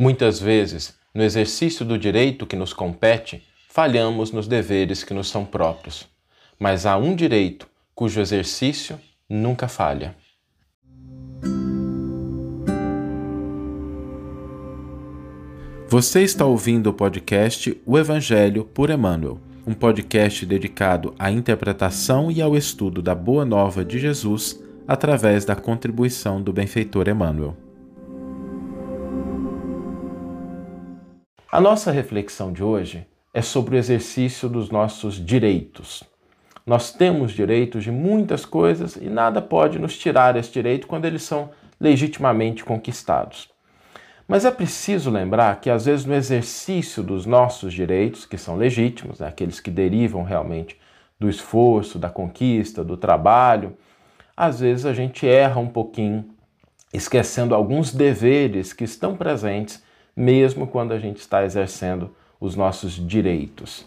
Muitas vezes, no exercício do direito que nos compete, falhamos nos deveres que nos são próprios. Mas há um direito cujo exercício nunca falha. Você está ouvindo o podcast O Evangelho por Emmanuel, um podcast dedicado à interpretação e ao estudo da Boa Nova de Jesus através da contribuição do benfeitor Emmanuel. A nossa reflexão de hoje é sobre o exercício dos nossos direitos. Nós temos direitos de muitas coisas e nada pode nos tirar esse direito quando eles são legitimamente conquistados. Mas é preciso lembrar que, às vezes, no exercício dos nossos direitos, que são legítimos, né, aqueles que derivam realmente do esforço, da conquista, do trabalho, às vezes a gente erra um pouquinho, esquecendo alguns deveres que estão presentes, mesmo quando a gente está exercendo os nossos direitos.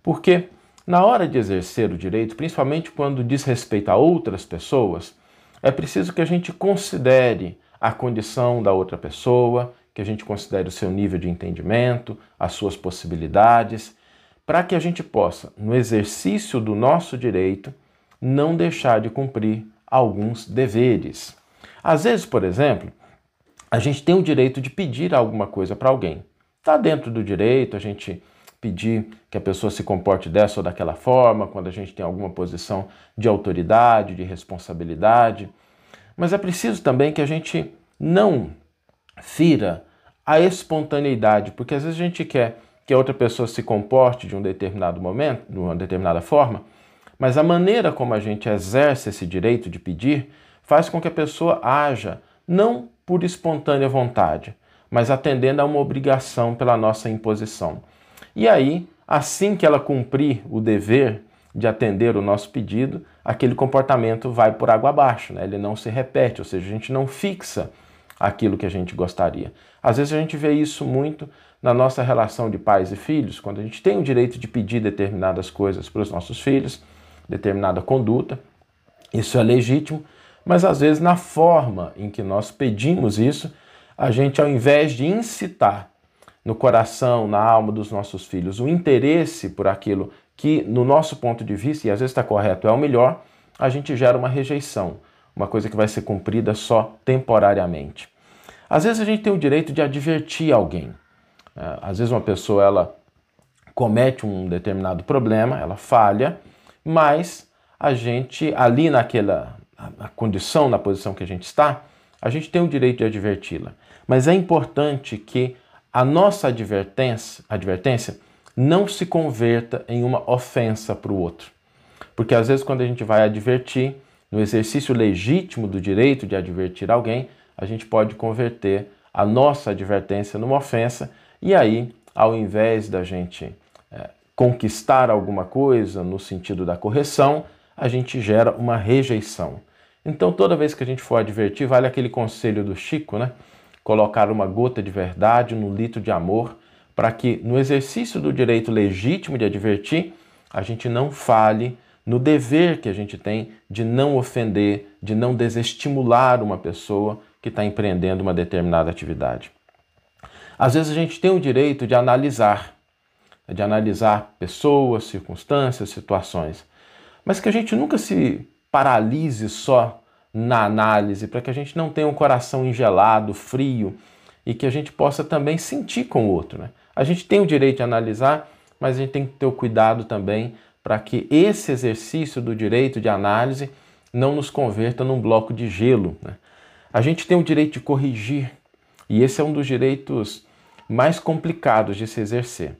Porque, na hora de exercer o direito, principalmente quando diz respeito a outras pessoas, é preciso que a gente considere a condição da outra pessoa, que a gente considere o seu nível de entendimento, as suas possibilidades, para que a gente possa, no exercício do nosso direito, não deixar de cumprir alguns deveres. Às vezes, por exemplo, a gente tem o direito de pedir alguma coisa para alguém. Está dentro do direito a gente pedir que a pessoa se comporte dessa ou daquela forma, quando a gente tem alguma posição de autoridade, de responsabilidade. Mas é preciso também que a gente não fira a espontaneidade, porque às vezes a gente quer que a outra pessoa se comporte de um determinado momento, de uma determinada forma, mas a maneira como a gente exerce esse direito de pedir faz com que a pessoa haja não por espontânea vontade, mas atendendo a uma obrigação pela nossa imposição. E aí, assim que ela cumprir o dever de atender o nosso pedido, aquele comportamento vai por água abaixo, né? ele não se repete, ou seja, a gente não fixa aquilo que a gente gostaria. Às vezes a gente vê isso muito na nossa relação de pais e filhos, quando a gente tem o direito de pedir determinadas coisas para os nossos filhos, determinada conduta, isso é legítimo, mas às vezes na forma em que nós pedimos isso, a gente ao invés de incitar no coração, na alma dos nossos filhos o interesse por aquilo que, no nosso ponto de vista, e às vezes está correto, é o melhor, a gente gera uma rejeição, uma coisa que vai ser cumprida só temporariamente. Às vezes a gente tem o direito de advertir alguém. É, às vezes uma pessoa ela comete um determinado problema, ela falha, mas a gente ali naquela na condição, na posição que a gente está, a gente tem o direito de adverti-la. Mas é importante que a nossa advertência, advertência não se converta em uma ofensa para o outro. Porque às vezes quando a gente vai advertir, no exercício legítimo do direito de advertir alguém, a gente pode converter a nossa advertência numa ofensa e aí, ao invés da gente é, conquistar alguma coisa no sentido da correção, a gente gera uma rejeição. Então, toda vez que a gente for advertir, vale aquele conselho do Chico, né? Colocar uma gota de verdade no litro de amor, para que no exercício do direito legítimo de advertir, a gente não fale no dever que a gente tem de não ofender, de não desestimular uma pessoa que está empreendendo uma determinada atividade. Às vezes a gente tem o direito de analisar, de analisar pessoas, circunstâncias, situações, mas que a gente nunca se paralise só na análise, para que a gente não tenha um coração engelado, frio e que a gente possa também sentir com o outro. Né? A gente tem o direito de analisar, mas a gente tem que ter o cuidado também para que esse exercício do direito de análise não nos converta num bloco de gelo. Né? A gente tem o direito de corrigir, e esse é um dos direitos mais complicados de se exercer.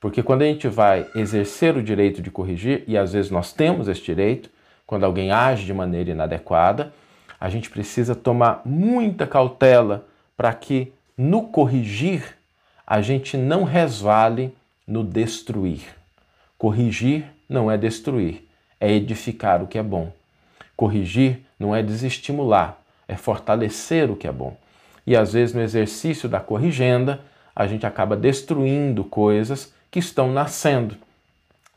Porque quando a gente vai exercer o direito de corrigir, e às vezes nós temos esse direito, quando alguém age de maneira inadequada, a gente precisa tomar muita cautela para que no corrigir a gente não resvale no destruir. Corrigir não é destruir, é edificar o que é bom. Corrigir não é desestimular, é fortalecer o que é bom. E às vezes no exercício da corrigenda, a gente acaba destruindo coisas que estão nascendo.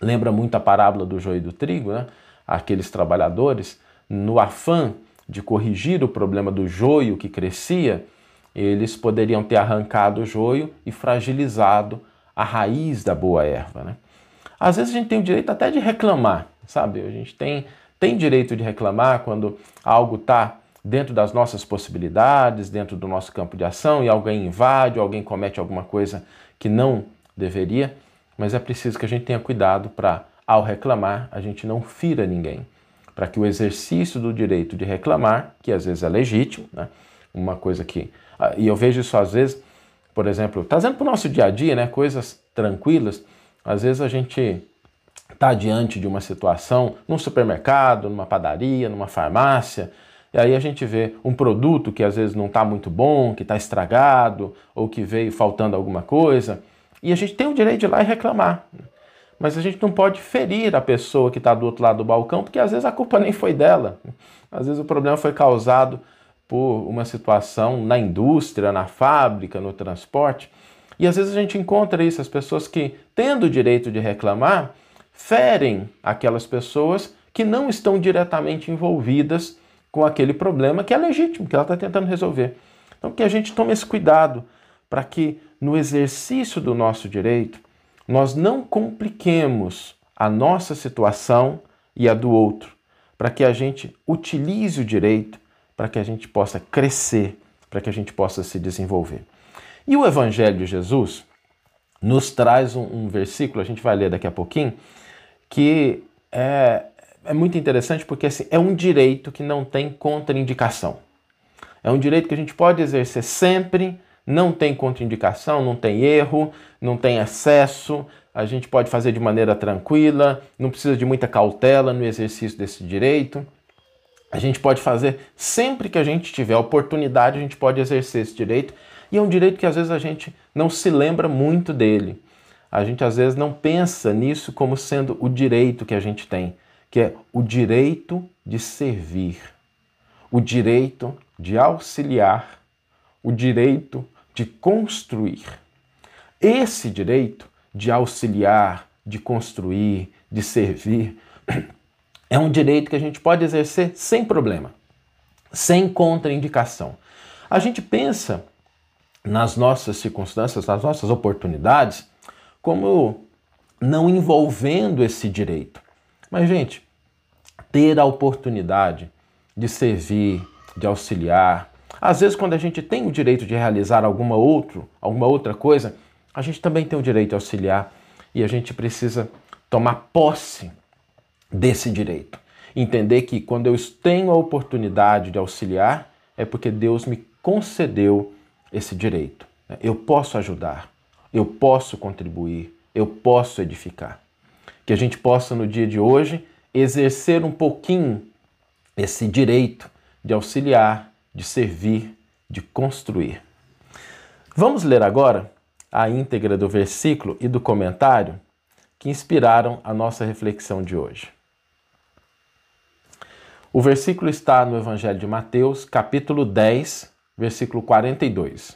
Lembra muito a parábola do joio e do trigo, né? Aqueles trabalhadores, no afã de corrigir o problema do joio que crescia, eles poderiam ter arrancado o joio e fragilizado a raiz da boa erva. Né? Às vezes a gente tem o direito até de reclamar, sabe? A gente tem, tem direito de reclamar quando algo está dentro das nossas possibilidades, dentro do nosso campo de ação e alguém invade, alguém comete alguma coisa que não deveria, mas é preciso que a gente tenha cuidado para, ao reclamar, a gente não fira ninguém, para que o exercício do direito de reclamar, que às vezes é legítimo, né? uma coisa que. Ah, e eu vejo isso às vezes, por exemplo, trazendo para o nosso dia a dia, né? coisas tranquilas, às vezes a gente está diante de uma situação num supermercado, numa padaria, numa farmácia, e aí a gente vê um produto que às vezes não está muito bom, que está estragado, ou que veio faltando alguma coisa, e a gente tem o direito de ir lá e reclamar. Mas a gente não pode ferir a pessoa que está do outro lado do balcão, porque às vezes a culpa nem foi dela. Às vezes o problema foi causado por uma situação na indústria, na fábrica, no transporte. E às vezes a gente encontra isso, as pessoas que, tendo o direito de reclamar, ferem aquelas pessoas que não estão diretamente envolvidas com aquele problema que é legítimo, que ela está tentando resolver. Então, que a gente tome esse cuidado para que no exercício do nosso direito nós não compliquemos a nossa situação e a do outro, para que a gente utilize o direito, para que a gente possa crescer, para que a gente possa se desenvolver. E o Evangelho de Jesus nos traz um, um versículo, a gente vai ler daqui a pouquinho, que é, é muito interessante porque assim, é um direito que não tem contraindicação. É um direito que a gente pode exercer sempre, não tem contraindicação, não tem erro, não tem excesso, a gente pode fazer de maneira tranquila, não precisa de muita cautela no exercício desse direito. A gente pode fazer sempre que a gente tiver oportunidade, a gente pode exercer esse direito, e é um direito que às vezes a gente não se lembra muito dele. A gente às vezes não pensa nisso como sendo o direito que a gente tem que é o direito de servir, o direito de auxiliar, o direito de construir. Esse direito de auxiliar, de construir, de servir, é um direito que a gente pode exercer sem problema, sem contraindicação. A gente pensa nas nossas circunstâncias, nas nossas oportunidades, como não envolvendo esse direito. Mas, gente, ter a oportunidade de servir, de auxiliar, às vezes quando a gente tem o direito de realizar alguma, outro, alguma outra coisa, a gente também tem o direito de auxiliar e a gente precisa tomar posse desse direito. Entender que quando eu tenho a oportunidade de auxiliar, é porque Deus me concedeu esse direito. Eu posso ajudar, eu posso contribuir, eu posso edificar que a gente possa no dia de hoje exercer um pouquinho esse direito de auxiliar, de servir, de construir. Vamos ler agora a íntegra do versículo e do comentário que inspiraram a nossa reflexão de hoje. O versículo está no Evangelho de Mateus, capítulo 10, versículo 42.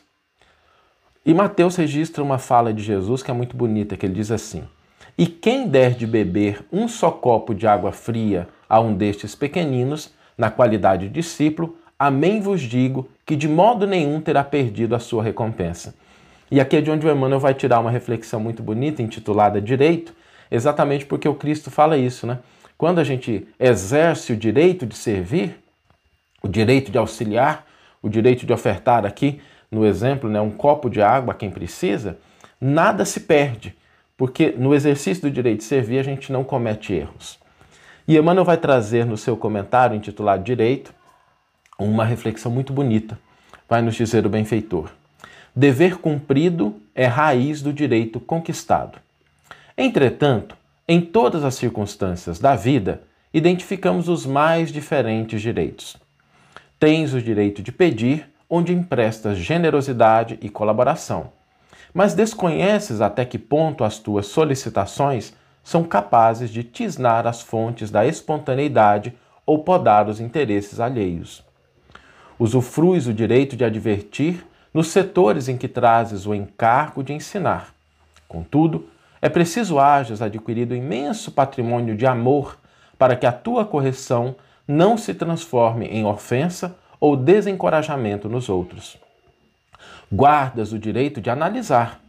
E Mateus registra uma fala de Jesus que é muito bonita, que ele diz assim: e quem der de beber um só copo de água fria a um destes pequeninos, na qualidade de discípulo, amém vos digo que de modo nenhum terá perdido a sua recompensa. E aqui é de onde o Emmanuel vai tirar uma reflexão muito bonita, intitulada Direito, exatamente porque o Cristo fala isso, né? Quando a gente exerce o direito de servir, o direito de auxiliar, o direito de ofertar aqui, no exemplo, né, um copo de água a quem precisa, nada se perde porque no exercício do direito de servir a gente não comete erros. E Emmanuel vai trazer no seu comentário intitulado Direito uma reflexão muito bonita. Vai nos dizer o benfeitor: Dever cumprido é raiz do direito conquistado. Entretanto, em todas as circunstâncias da vida, identificamos os mais diferentes direitos. Tens o direito de pedir, onde emprestas generosidade e colaboração mas desconheces até que ponto as tuas solicitações são capazes de tisnar as fontes da espontaneidade ou podar os interesses alheios. Usufruis o direito de advertir nos setores em que trazes o encargo de ensinar. Contudo, é preciso hajas adquirido imenso patrimônio de amor para que a tua correção não se transforme em ofensa ou desencorajamento nos outros. Guardas o direito de analisar.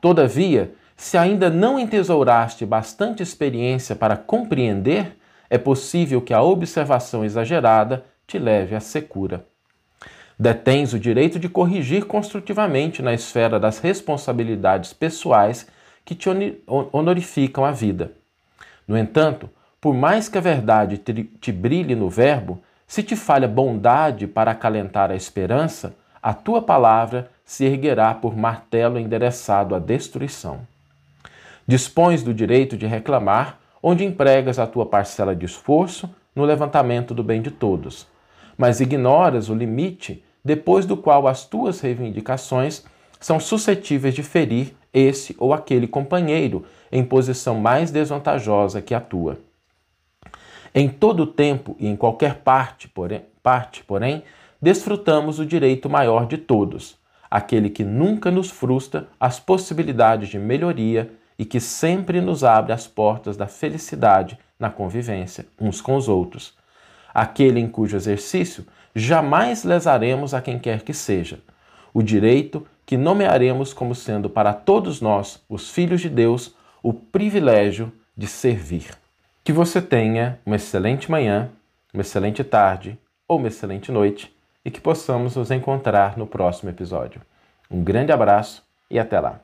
Todavia, se ainda não entesouraste bastante experiência para compreender, é possível que a observação exagerada te leve à secura. Detens o direito de corrigir construtivamente na esfera das responsabilidades pessoais que te honorificam a vida. No entanto, por mais que a verdade te brilhe no verbo, se te falha bondade para acalentar a esperança, a tua palavra se erguerá por martelo endereçado à destruição. Dispões do direito de reclamar, onde empregas a tua parcela de esforço no levantamento do bem de todos, mas ignoras o limite depois do qual as tuas reivindicações são suscetíveis de ferir esse ou aquele companheiro em posição mais desvantajosa que a tua. Em todo tempo e em qualquer parte, porém, parte, porém, desfrutamos o direito maior de todos, aquele que nunca nos frustra as possibilidades de melhoria e que sempre nos abre as portas da felicidade na convivência uns com os outros, aquele em cujo exercício jamais lesaremos a quem quer que seja, o direito que nomearemos como sendo para todos nós, os filhos de Deus, o privilégio de servir. Que você tenha uma excelente manhã, uma excelente tarde ou uma excelente noite e que possamos nos encontrar no próximo episódio. Um grande abraço e até lá!